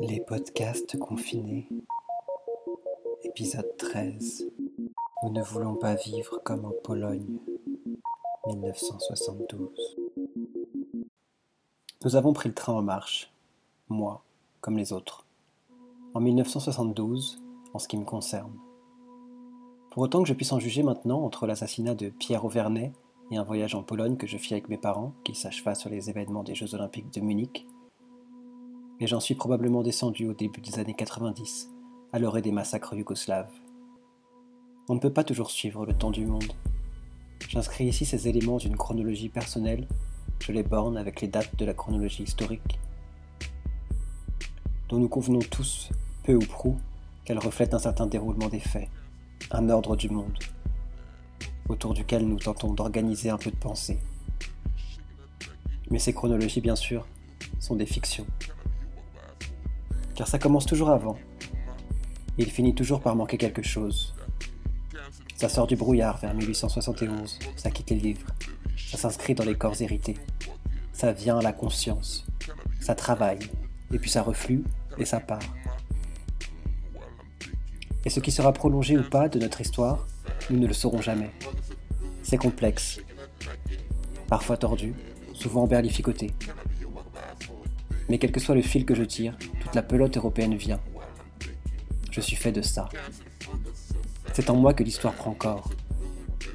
Les podcasts confinés. Épisode 13. Nous ne voulons pas vivre comme en Pologne. 1972. Nous avons pris le train en marche. Moi, comme les autres. En 1972, en ce qui me concerne. Pour autant que je puisse en juger maintenant entre l'assassinat de Pierre Auvernay et un voyage en Pologne que je fis avec mes parents, qui s'acheva sur les événements des Jeux Olympiques de Munich, et j'en suis probablement descendu au début des années 90, à l'orée des massacres yougoslaves. On ne peut pas toujours suivre le temps du monde. J'inscris ici ces éléments d'une chronologie personnelle, je les borne avec les dates de la chronologie historique, dont nous convenons tous, peu ou prou, qu'elle reflète un certain déroulement des faits, un ordre du monde, autour duquel nous tentons d'organiser un peu de pensée. Mais ces chronologies, bien sûr, sont des fictions car ça commence toujours avant. Il finit toujours par manquer quelque chose. Ça sort du brouillard vers 1871, ça quitte les livres, ça s'inscrit dans les corps hérités, ça vient à la conscience, ça travaille, et puis ça reflue et ça part. Et ce qui sera prolongé ou pas de notre histoire, nous ne le saurons jamais. C'est complexe, parfois tordu, souvent berlificoté. Mais quel que soit le fil que je tire, la pelote européenne vient. Je suis fait de ça. C'est en moi que l'histoire prend corps.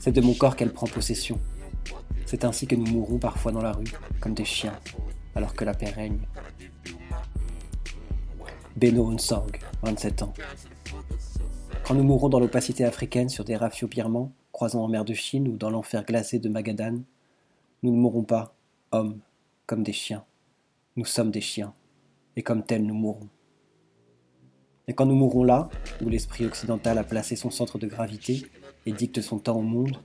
C'est de mon corps qu'elle prend possession. C'est ainsi que nous mourrons parfois dans la rue, comme des chiens, alors que la paix règne. Beno Onsang, 27 ans. Quand nous mourrons dans l'opacité africaine sur des rafios birmans, croisant en mer de Chine ou dans l'enfer glacé de Magadan, nous ne mourrons pas, hommes, comme des chiens. Nous sommes des chiens et comme tels nous mourrons. Et quand nous mourrons là, où l'esprit occidental a placé son centre de gravité et dicte son temps au monde,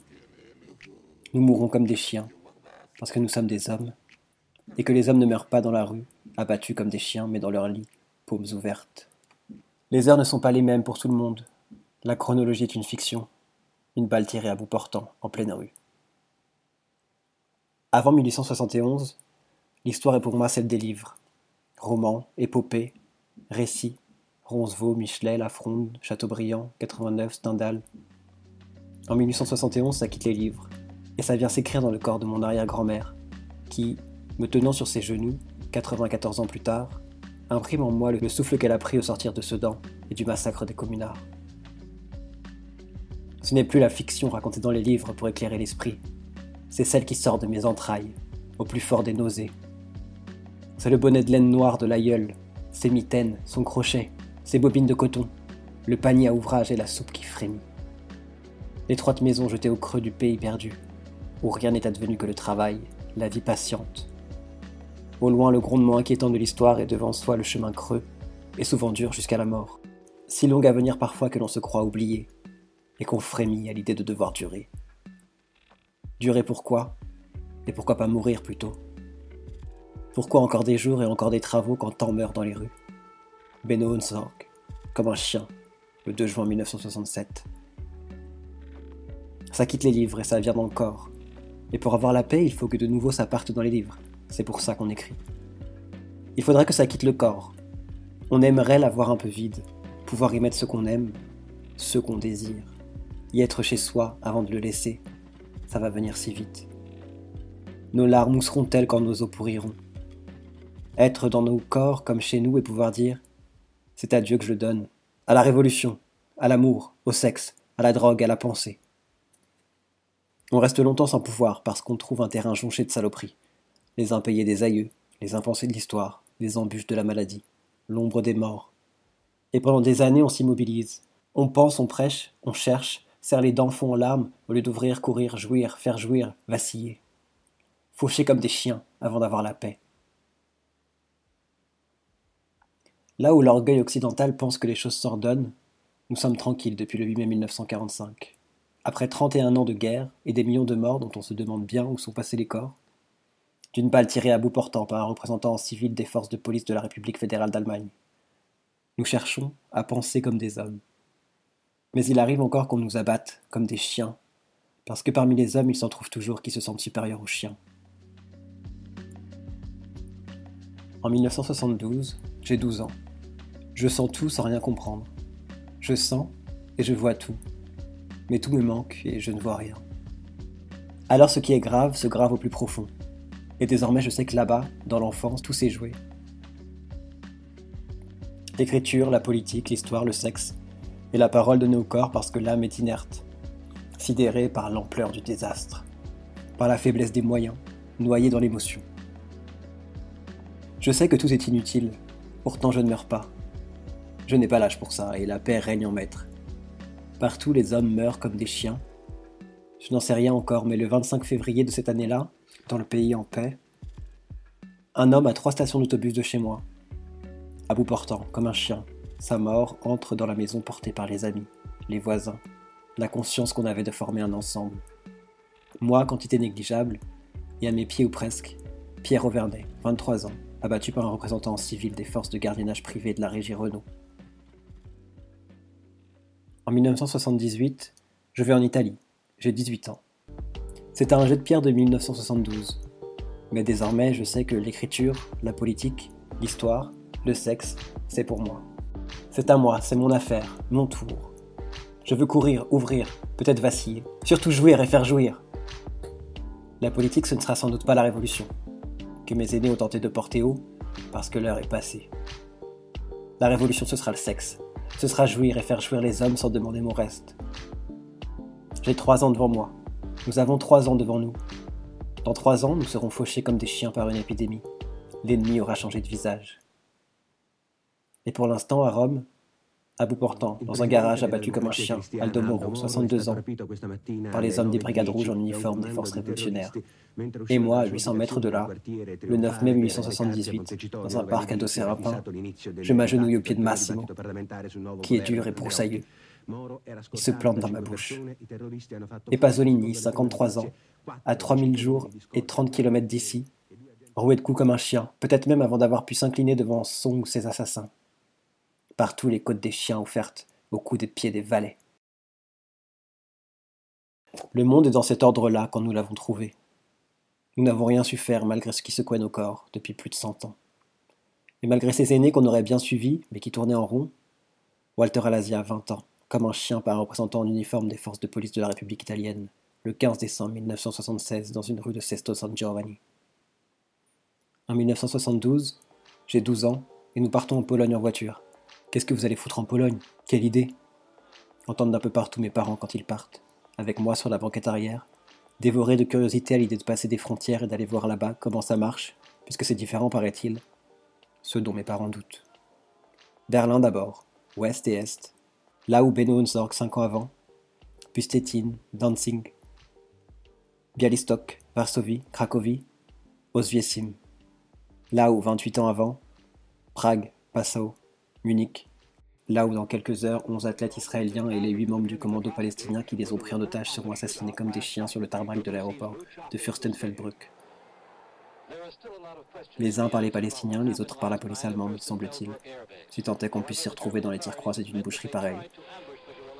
nous mourrons comme des chiens, parce que nous sommes des hommes, et que les hommes ne meurent pas dans la rue, abattus comme des chiens, mais dans leur lit, paumes ouvertes. Les heures ne sont pas les mêmes pour tout le monde. La chronologie est une fiction, une balle tirée à bout portant, en pleine rue. Avant 1871, l'histoire est pour moi celle des livres, Romans, épopées, récits, Roncevaux, Michelet, La Fronde, Chateaubriand, 89, Stendhal. En 1871, ça quitte les livres, et ça vient s'écrire dans le corps de mon arrière-grand-mère, qui, me tenant sur ses genoux, 94 ans plus tard, imprime en moi le souffle qu'elle a pris au sortir de Sedan et du massacre des communards. Ce n'est plus la fiction racontée dans les livres pour éclairer l'esprit, c'est celle qui sort de mes entrailles, au plus fort des nausées, c'est le bonnet de laine noire de l'aïeul, ses mitaines, son crochet, ses bobines de coton, le panier à ouvrage et la soupe qui frémit. L'étroite maison jetée au creux du pays perdu, où rien n'est advenu que le travail, la vie patiente. Au loin, le grondement inquiétant de l'histoire et devant soi le chemin creux, et souvent dur jusqu'à la mort. Si longue à venir parfois que l'on se croit oublié, et qu'on frémit à l'idée de devoir durer. Durer pourquoi? Et pourquoi pas mourir plutôt? Pourquoi encore des jours et encore des travaux quand tant meurt dans les rues? Benno comme un chien, le 2 juin 1967. Ça quitte les livres et ça vient dans le corps. Et pour avoir la paix, il faut que de nouveau ça parte dans les livres. C'est pour ça qu'on écrit. Il faudrait que ça quitte le corps. On aimerait l'avoir un peu vide, pouvoir y mettre ce qu'on aime, ce qu'on désire, y être chez soi avant de le laisser. Ça va venir si vite. Nos larmes mousseront-elles quand nos os pourriront? Être dans nos corps comme chez nous et pouvoir dire C'est à Dieu que je le donne, à la révolution, à l'amour, au sexe, à la drogue, à la pensée. On reste longtemps sans pouvoir parce qu'on trouve un terrain jonché de saloperies. Les impayés des aïeux, les impensés de l'histoire, les embûches de la maladie, l'ombre des morts. Et pendant des années, on s'immobilise. On pense, on prêche, on cherche, serre les dents fond en larmes au lieu d'ouvrir, courir, jouir, faire jouir, vaciller. Faucher comme des chiens avant d'avoir la paix. Là où l'orgueil occidental pense que les choses s'ordonnent, nous sommes tranquilles depuis le 8 mai 1945. Après 31 ans de guerre et des millions de morts dont on se demande bien où sont passés les corps, d'une balle tirée à bout portant par un représentant civil des forces de police de la République fédérale d'Allemagne. Nous cherchons à penser comme des hommes. Mais il arrive encore qu'on nous abatte comme des chiens, parce que parmi les hommes il s'en trouve toujours qui se sentent supérieurs aux chiens. En 1972, j'ai 12 ans. Je sens tout sans rien comprendre. Je sens et je vois tout. Mais tout me manque et je ne vois rien. Alors ce qui est grave se grave au plus profond. Et désormais je sais que là-bas, dans l'enfance, tout s'est joué. L'écriture, la politique, l'histoire, le sexe, et la parole de nos corps parce que l'âme est inerte, sidérée par l'ampleur du désastre, par la faiblesse des moyens, noyée dans l'émotion. Je sais que tout est inutile, pourtant je ne meurs pas. Je n'ai pas l'âge pour ça, et la paix règne en maître. Partout les hommes meurent comme des chiens. Je n'en sais rien encore, mais le 25 février de cette année-là, dans le pays en paix, un homme à trois stations d'autobus de chez moi, à bout portant, comme un chien, sa mort entre dans la maison portée par les amis, les voisins, la conscience qu'on avait de former un ensemble. Moi, quantité négligeable, et à mes pieds ou presque, Pierre Auvernet, 23 ans, abattu par un représentant civil des forces de gardiennage privées de la régie Renault. En 1978, je vais en Italie. J'ai 18 ans. C'est un jet de pierre de 1972. Mais désormais, je sais que l'écriture, la politique, l'histoire, le sexe, c'est pour moi. C'est à moi, c'est mon affaire, mon tour. Je veux courir, ouvrir, peut-être vaciller, surtout jouir et faire jouir. La politique, ce ne sera sans doute pas la révolution, que mes aînés ont tenté de porter haut, parce que l'heure est passée. La révolution, ce sera le sexe. Ce sera jouir et faire jouir les hommes sans demander mon reste. J'ai trois ans devant moi. Nous avons trois ans devant nous. Dans trois ans, nous serons fauchés comme des chiens par une épidémie. L'ennemi aura changé de visage. Et pour l'instant, à Rome, à bout portant, dans un garage abattu comme un chien, Aldo Moro, 62 ans, par les hommes des Brigades Rouges en uniforme des forces révolutionnaires. Et moi, à 800 mètres de là, le 9 mai 1878, dans un parc adossé à un je m'agenouille au pied de Massimo, qui est dur et broussailleux. Il se plante dans ma bouche. Et Pasolini, 53 ans, à 3000 jours et 30 km d'ici, roué de coups comme un chien, peut-être même avant d'avoir pu s'incliner devant son ou ses assassins partout les côtes des chiens offertes au cou des pieds des valets. Le monde est dans cet ordre-là quand nous l'avons trouvé. Nous n'avons rien su faire malgré ce qui secouait nos corps depuis plus de cent ans. Et malgré ces aînés qu'on aurait bien suivis, mais qui tournaient en rond, Walter Alasia, 20 ans, comme un chien par un représentant en uniforme des forces de police de la République italienne, le 15 décembre 1976 dans une rue de Sesto San Giovanni. En 1972, j'ai 12 ans et nous partons en Pologne en voiture. Qu'est-ce que vous allez foutre en Pologne? Quelle idée? Entendre d'un peu partout mes parents quand ils partent, avec moi sur la banquette arrière, dévoré de curiosité à l'idée de passer des frontières et d'aller voir là-bas comment ça marche, puisque c'est différent paraît-il, ce dont mes parents doutent. Berlin d'abord, ouest et est, là où Benno Unsorg cinq ans avant, puis Danzig, Bialystok, Varsovie, Cracovie, Oswiecim, là où 28 ans avant, Prague, Passau, Munich, là où dans quelques heures, 11 athlètes israéliens et les 8 membres du commando palestinien qui les ont pris en otage seront assassinés comme des chiens sur le tarmac de l'aéroport de Fürstenfeldbruck. Les uns par les Palestiniens, les autres par la police allemande, semble-t-il, si tant est qu'on puisse s'y retrouver dans les tirs croisés d'une boucherie pareille.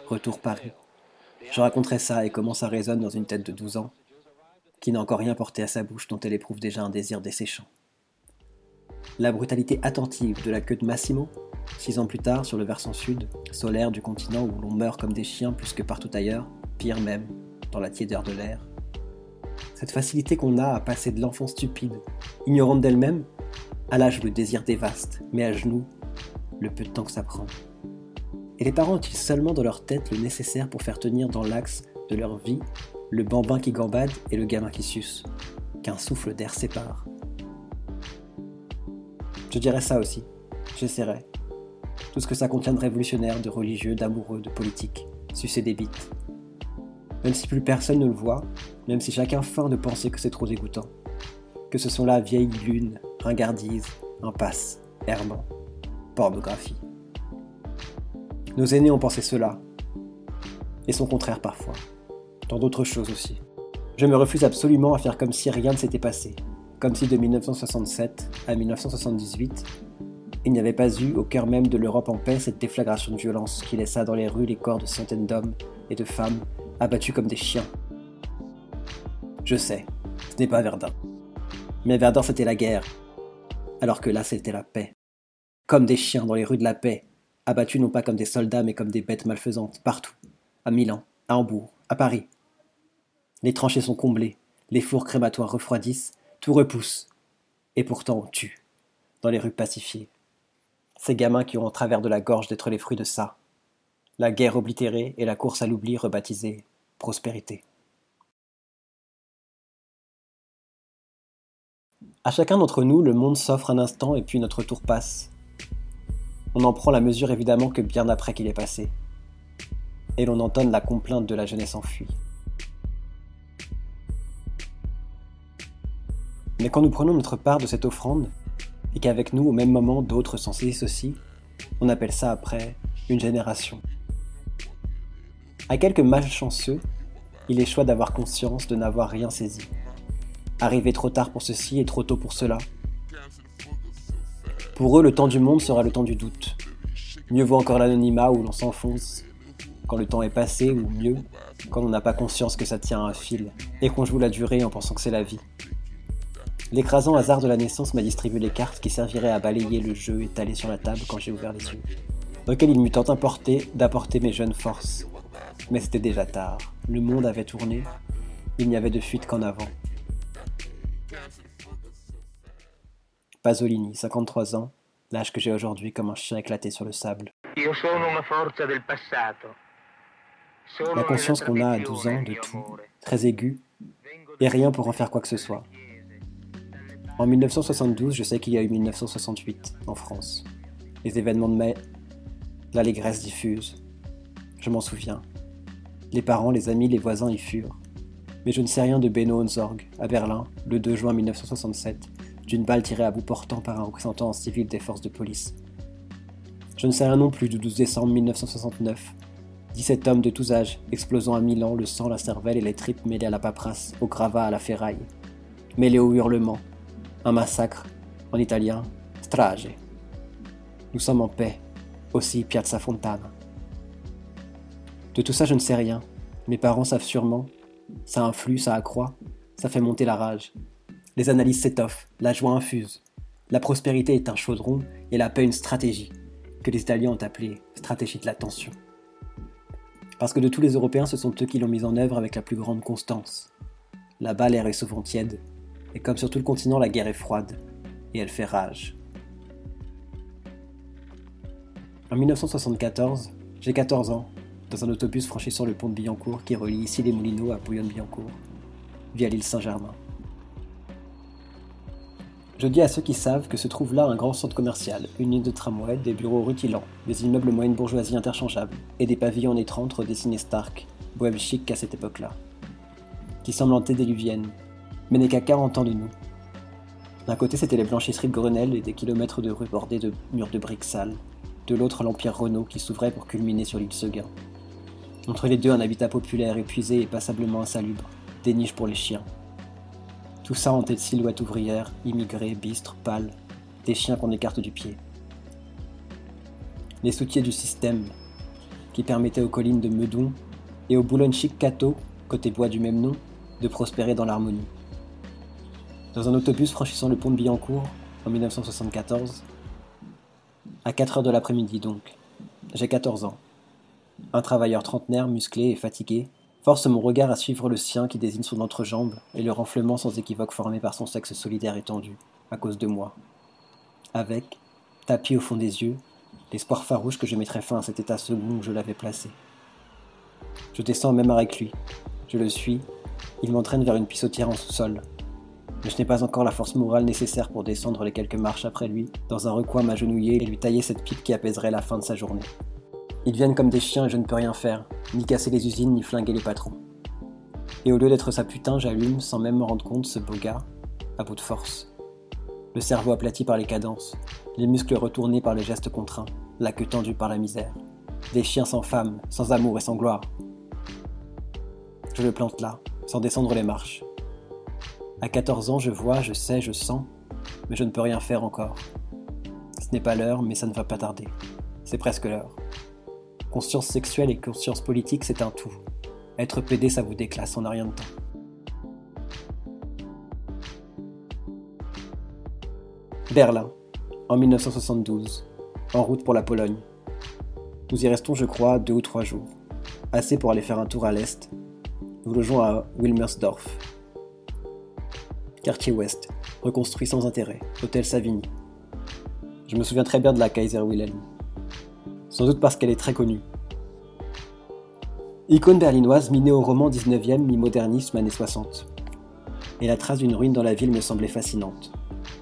Retour Paris. Je raconterai ça et comment ça résonne dans une tête de 12 ans, qui n'a encore rien porté à sa bouche dont elle éprouve déjà un désir desséchant. La brutalité attentive de la queue de Massimo Six ans plus tard, sur le versant sud, solaire du continent où l'on meurt comme des chiens plus que partout ailleurs, pire même, dans la tiédeur de l'air. Cette facilité qu'on a à passer de l'enfant stupide, ignorante d'elle-même, à l'âge où le désir dévaste, mais à genoux, le peu de temps que ça prend. Et les parents ont-ils seulement dans leur tête le nécessaire pour faire tenir dans l'axe de leur vie le bambin qui gambade et le gamin qui suce, qu'un souffle d'air sépare Je dirais ça aussi, j'essaierai, tout ce que ça contient de révolutionnaire, de religieux, d'amoureux, de politique, sucer des bites. Même si plus personne ne le voit, même si chacun feint de penser que c'est trop dégoûtant, que ce sont là vieille lune, ringardise, impasse, hermant, pornographie. Nos aînés ont pensé cela, et son contraire parfois, dans d'autres choses aussi. Je me refuse absolument à faire comme si rien ne s'était passé, comme si de 1967 à 1978, il n'y avait pas eu, au cœur même de l'Europe en paix, cette déflagration de violence qui laissa dans les rues les corps de centaines d'hommes et de femmes abattus comme des chiens. Je sais, ce n'est pas Verdun. Mais Verdun, c'était la guerre. alors que là c'était la paix. Comme des chiens dans les rues de la paix, abattus non pas comme des soldats mais comme des bêtes malfaisantes, partout, à Milan, à Hambourg, à Paris. Les tranchées sont comblées, les fours crématoires refroidissent, tout repousse, et pourtant on tue, dans les rues pacifiées. Ces gamins qui ont en travers de la gorge d'être les fruits de ça. La guerre oblitérée et la course à l'oubli rebaptisée prospérité. À chacun d'entre nous, le monde s'offre un instant et puis notre tour passe. On en prend la mesure évidemment que bien après qu'il est passé. Et l'on entonne la complainte de la jeunesse enfuie. Mais quand nous prenons notre part de cette offrande, et qu'avec nous au même moment d'autres s'en saisissent aussi, on appelle ça après une génération. À quelques malchanceux, il est choix d'avoir conscience de n'avoir rien saisi. Arriver trop tard pour ceci et trop tôt pour cela. Pour eux, le temps du monde sera le temps du doute. Mieux vaut encore l'anonymat où l'on s'enfonce quand le temps est passé, ou mieux, quand on n'a pas conscience que ça tient à un fil, et qu'on joue la durée en pensant que c'est la vie. L'écrasant hasard de la naissance m'a distribué les cartes qui serviraient à balayer le jeu étalé sur la table quand j'ai ouvert les yeux, dans lequel il m'eût tant importé d'apporter mes jeunes forces. Mais c'était déjà tard, le monde avait tourné, il n'y avait de fuite qu'en avant. Pasolini, 53 ans, l'âge que j'ai aujourd'hui comme un chien éclaté sur le sable. La conscience qu'on a à 12 ans de tout, très aiguë, et rien pour en faire quoi que ce soit. En 1972, je sais qu'il y a eu 1968 en France. Les événements de mai, l'allégresse diffuse. Je m'en souviens. Les parents, les amis, les voisins y furent. Mais je ne sais rien de Benno Honsorg, à Berlin, le 2 juin 1967, d'une balle tirée à bout portant par un représentant en civil des forces de police. Je ne sais rien non plus du 12 décembre 1969. 17 hommes de tous âges, explosant à Milan, le sang, la cervelle et les tripes mêlés à la paperasse, au gravat, à la ferraille. Mêlés aux hurlements, un massacre, en italien, strage. Nous sommes en paix, aussi Piazza Fontana. De tout ça, je ne sais rien. Mes parents savent sûrement. Ça influe, ça accroît, ça fait monter la rage. Les analyses s'étoffent, la joie infuse. La prospérité est un chaudron et la paix une stratégie, que les Italiens ont appelée stratégie de l'attention. Parce que de tous les Européens, ce sont eux qui l'ont mise en œuvre avec la plus grande constance. Là-bas, l'air est souvent tiède, et comme sur tout le continent, la guerre est froide, et elle fait rage. En 1974, j'ai 14 ans, dans un autobus franchissant le pont de Billancourt qui relie ici les Moulineaux à Bouillon-Billancourt, via l'île Saint-Germain. Je dis à ceux qui savent que se trouve là un grand centre commercial, une ligne de tramway, des bureaux rutilants, des immeubles moyenne bourgeoisie interchangeables, et des pavillons en étrantre dessinés Stark, bohème chic qu'à cette époque-là, qui semblent antédéluviennes, mais n'est qu'à 40 ans de nous. D'un côté, c'était les blanchisseries de Grenelle et des kilomètres de rues bordées de murs de briques sales. De l'autre, l'Empire Renault qui s'ouvrait pour culminer sur l'île Seguin. Entre les deux, un habitat populaire épuisé et passablement insalubre, des niches pour les chiens. Tout ça en tête de silhouettes ouvrières, immigrées, bistres, pâles, des chiens qu'on écarte du pied. Les soutiers du système, qui permettaient aux collines de Meudon et aux Boulogne-Chic Cateau, côté bois du même nom, de prospérer dans l'harmonie. Dans un autobus franchissant le pont de Billancourt, en 1974, à 4 heures de l'après-midi donc, j'ai 14 ans. Un travailleur trentenaire, musclé et fatigué, force mon regard à suivre le sien qui désigne son entrejambe et le renflement sans équivoque formé par son sexe solidaire étendu, à cause de moi. Avec, tapis au fond des yeux, l'espoir farouche que je mettrais fin à cet état second où je l'avais placé. Je descends même avec lui. Je le suis. Il m'entraîne vers une pissotière en sous-sol, mais je n'ai pas encore la force morale nécessaire pour descendre les quelques marches après lui, dans un recoin m'agenouiller et lui tailler cette pipe qui apaiserait la fin de sa journée. Ils viennent comme des chiens et je ne peux rien faire, ni casser les usines, ni flinguer les patrons. Et au lieu d'être sa putain, j'allume, sans même me rendre compte, ce beau gars, à bout de force. Le cerveau aplati par les cadences, les muscles retournés par les gestes contraints, la queue tendue par la misère. Des chiens sans femme, sans amour et sans gloire. Je le plante là, sans descendre les marches, à 14 ans, je vois, je sais, je sens, mais je ne peux rien faire encore. Ce n'est pas l'heure, mais ça ne va pas tarder. C'est presque l'heure. Conscience sexuelle et conscience politique, c'est un tout. Être pédé, ça vous déclasse en a rien de temps. Berlin, en 1972, en route pour la Pologne. Nous y restons, je crois, deux ou trois jours. Assez pour aller faire un tour à l'est. Nous logeons à Wilmersdorf. Quartier ouest, reconstruit sans intérêt, hôtel Savigny. Je me souviens très bien de la Kaiser Wilhelm. Sans doute parce qu'elle est très connue. Icône berlinoise mi au roman 19e, mi-modernisme années 60. Et la trace d'une ruine dans la ville me semblait fascinante.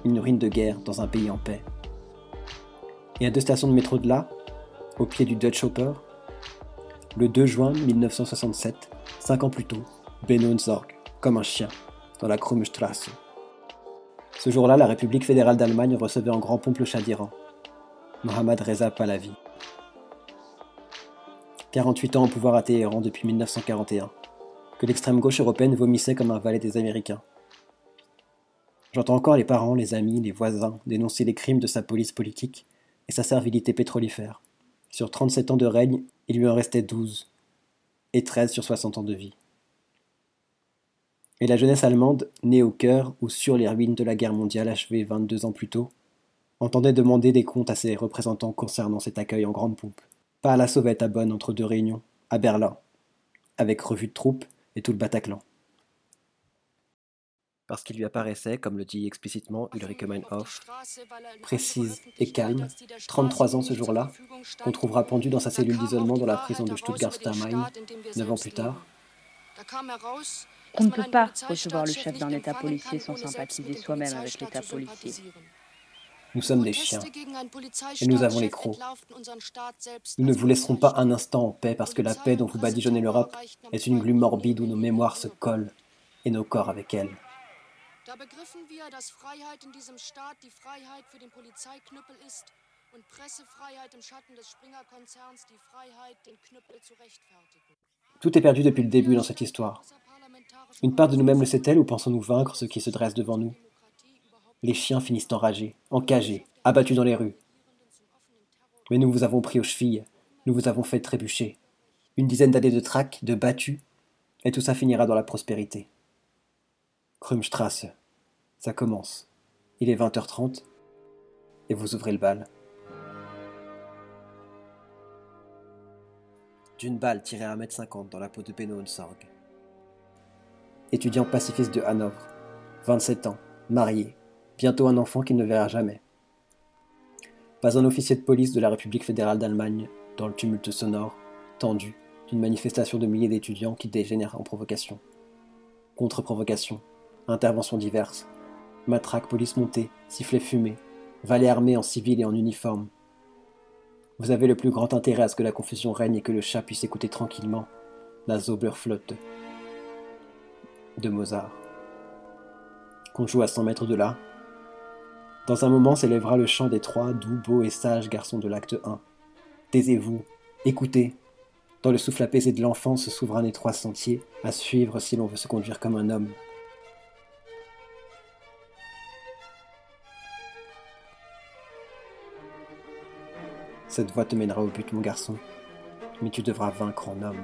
Une ruine de guerre dans un pays en paix. Et à deux stations de métro de là, au pied du Dutch Hopper, le 2 juin 1967, cinq ans plus tôt, Benno Zorg, comme un chien, dans la Krumstrasse. Ce jour-là, la République fédérale d'Allemagne recevait en grand pompe le Shah d'Iran, Mohammad Reza Pahlavi. 48 ans au pouvoir à Téhéran depuis 1941, que l'extrême gauche européenne vomissait comme un valet des Américains. J'entends encore les parents, les amis, les voisins dénoncer les crimes de sa police politique et sa servilité pétrolifère. Sur 37 ans de règne, il lui en restait 12, et 13 sur 60 ans de vie. Et la jeunesse allemande, née au cœur ou sur les ruines de la guerre mondiale achevée 22 ans plus tôt, entendait demander des comptes à ses représentants concernant cet accueil en grande pompe. Pas à la sauvette à Bonn entre deux réunions, à Berlin, avec revue de troupes et tout le Bataclan parce qu'il lui apparaissait, comme le dit explicitement Ulrike Meinhof, précise et calme, 33 ans ce jour-là, qu'on trouvera pendu dans sa cellule d'isolement dans la prison de Stuttgart-Stammheim, 9 ans plus tard. On ne peut pas recevoir le chef d'un État policier sans sympathiser soi-même avec l'État policier. Nous sommes des chiens, et nous avons les crocs. Nous ne vous laisserons pas un instant en paix parce que la paix dont vous badigeonnez l'Europe est une glu morbide où nos mémoires se collent, et nos corps avec rechtfertigen. Tout est perdu depuis le début dans cette histoire. Une part de nous-mêmes le sait-elle ou pensons-nous vaincre ceux qui se dressent devant nous? Les chiens finissent enragés, encagés, abattus dans les rues. Mais nous vous avons pris aux chevilles, nous vous avons fait trébucher. Une dizaine d'années de traques, de battus, et tout ça finira dans la prospérité. Krumstrasse, ça commence. Il est 20h30 et vous ouvrez le bal. D'une balle tirée à 1m50 dans la peau de Benno Sorg. Étudiant pacifiste de Hanovre, 27 ans, marié, bientôt un enfant qu'il ne verra jamais. Pas un officier de police de la République fédérale d'Allemagne dans le tumulte sonore, tendu, d'une manifestation de milliers d'étudiants qui dégénère en provocation. Contre-provocation, interventions diverses, matraque police montée, sifflet fumé, valet armé en civil et en uniforme. Vous avez le plus grand intérêt à ce que la confusion règne et que le chat puisse écouter tranquillement la Zauberflotte de Mozart. Qu'on joue à 100 mètres de là. Dans un moment s'élèvera le chant des trois doux, beaux et sages garçons de l'acte 1. Taisez-vous, écoutez. Dans le souffle apaisé de l'enfant se s'ouvre un étroit sentier à suivre si l'on veut se conduire comme un homme. Cette voie te mènera au but, mon garçon, mais tu devras vaincre en homme.